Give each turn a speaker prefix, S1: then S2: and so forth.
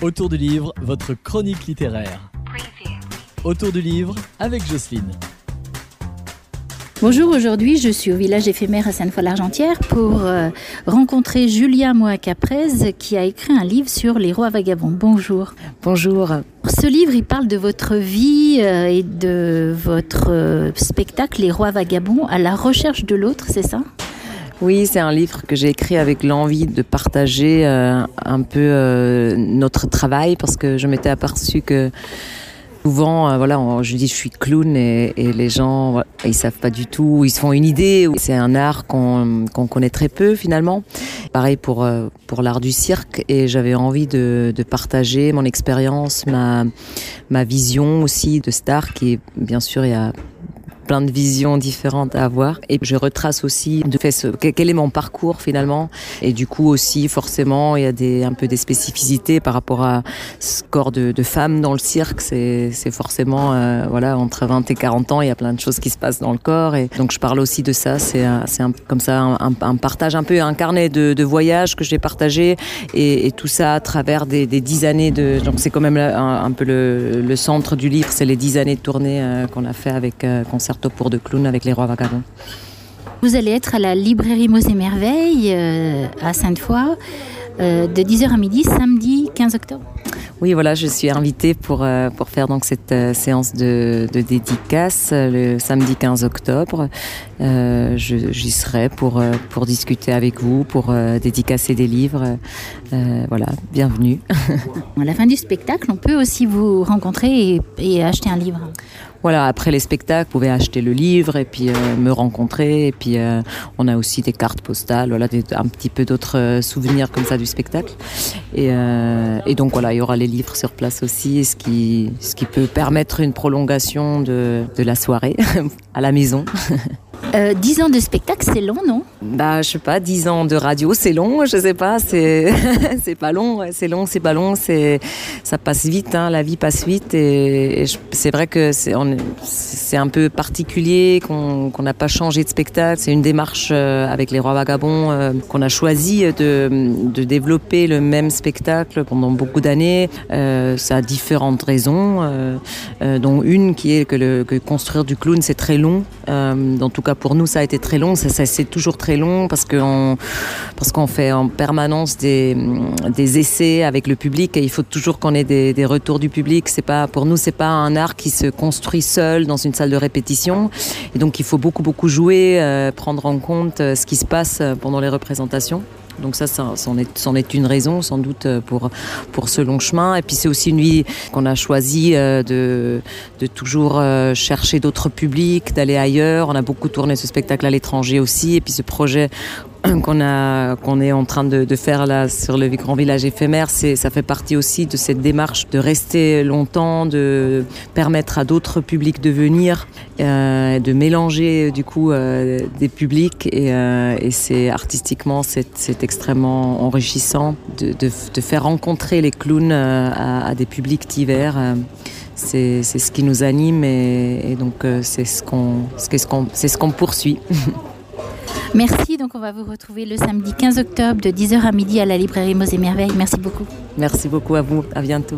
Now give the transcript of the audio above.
S1: Autour du livre, votre chronique littéraire. Autour du livre avec Jocelyne.
S2: Bonjour, aujourd'hui je suis au village éphémère à Sainte-Foy-l'Argentière pour euh, rencontrer Julia Moa-Caprez qui a écrit un livre sur les rois vagabonds. Bonjour.
S3: Bonjour.
S2: Ce livre, il parle de votre vie euh, et de votre euh, spectacle Les rois vagabonds à la recherche de l'autre, c'est ça?
S3: Oui, c'est un livre que j'ai écrit avec l'envie de partager un peu notre travail parce que je m'étais aperçu que Souvent, euh, voilà, je dis je suis clown et, les gens, voilà, ils savent pas du tout, ils se font une idée. C'est un art qu'on connaît très peu finalement. Pareil pour euh, pour l'art du cirque et j'avais envie de, de, partager mon expérience, ma ma vision aussi de star qui bien sûr il y a plein de visions différentes à avoir. Et je retrace aussi de fait quel est mon parcours finalement. Et du coup aussi, forcément, il y a des, un peu des spécificités par rapport à ce corps de, femme dans le cirque. C'est, c'est forcément, euh, voilà, entre 20 et 40 ans, il y a plein de choses qui se passent dans le corps. Et donc je parle aussi de ça. C'est, c'est comme ça un, partage un peu, un carnet de, de voyage que j'ai partagé. Et, et, tout ça à travers des, des dix années de. Donc c'est quand même un, peu le, le, centre du livre. C'est les dix années de tournée euh, qu'on a fait avec euh, Concert pour de clown avec les rois vagabonds.
S2: Vous allez être à la librairie Mots et Merveilles euh, à Sainte-Foy euh, de 10h à midi samedi 15 octobre.
S3: Oui, voilà, je suis invitée pour, euh, pour faire donc cette euh, séance de, de, dédicace le samedi 15 octobre. Euh, J'y serai pour, euh, pour discuter avec vous, pour euh, dédicacer des livres. Euh, voilà, bienvenue.
S2: à la fin du spectacle, on peut aussi vous rencontrer et, et acheter un livre.
S3: Voilà, après les spectacles, vous pouvez acheter le livre et puis euh, me rencontrer. Et puis euh, on a aussi des cartes postales, voilà, des, un petit peu d'autres souvenirs comme ça du spectacle. Et, euh, et donc voilà, il y aura les livres sur place aussi, ce qui, ce qui peut permettre une prolongation de, de la soirée à la maison.
S2: Euh, 10 ans de spectacle, c'est long, non?
S3: Bah, je sais pas, 10 ans de radio, c'est long, je sais pas, c'est c'est pas long, c'est long, c'est pas long, c'est ça passe vite, hein, la vie passe vite et, c'est vrai que c'est c'est un peu particulier qu'on n'a pas changé de spectacle, c'est une démarche euh, avec les rois vagabonds euh, qu'on a choisi de de développer le même spectacle pendant beaucoup d'années, euh, ça a différentes raisons dont une qui est que construire du clown c'est très long, euh, dans tout cas pour nous ça a été très long ça c'est toujours très long parce qu'on fait en permanence des, essais avec le public et il faut toujours qu'on ait des, retours du public. C'est pas pour nous c'est pas un art qui se construit seul dans une salle de répétition. Et donc il faut beaucoup beaucoup jouer euh, prendre en compte euh, ce qui se passe pendant les représentations donc ça c'en est, est une raison sans doute euh, pour pour ce long chemin. Et puis c'est aussi une vie qu'on a choisi euh, de de toujours euh, chercher d'autres publics d'aller ailleurs. On a beaucoup tourné ce spectacle à l'étranger aussi. Et puis ce projet qu'on a qu'on est en train de, de faire là sur le grand village éphémère c'est ça fait partie aussi de cette démarche de rester longtemps de permettre à d'autres publics de venir euh, de mélanger du coup euh, des publics. Et, euh, et c'est artistiquement c'est extrêmement enrichissant de, de, de faire rencontrer les clowns euh, à, à des publics divers. Euh, c'est ce qui nous anime et, et donc euh, c'est ce qu'on ce qu'est ce qu'on c'est ce qu'on poursuit
S2: Merci, donc on va vous retrouver le samedi 15 octobre de 10h à midi à la librairie Mos et. Merci beaucoup.
S3: Merci beaucoup à vous, à bientôt.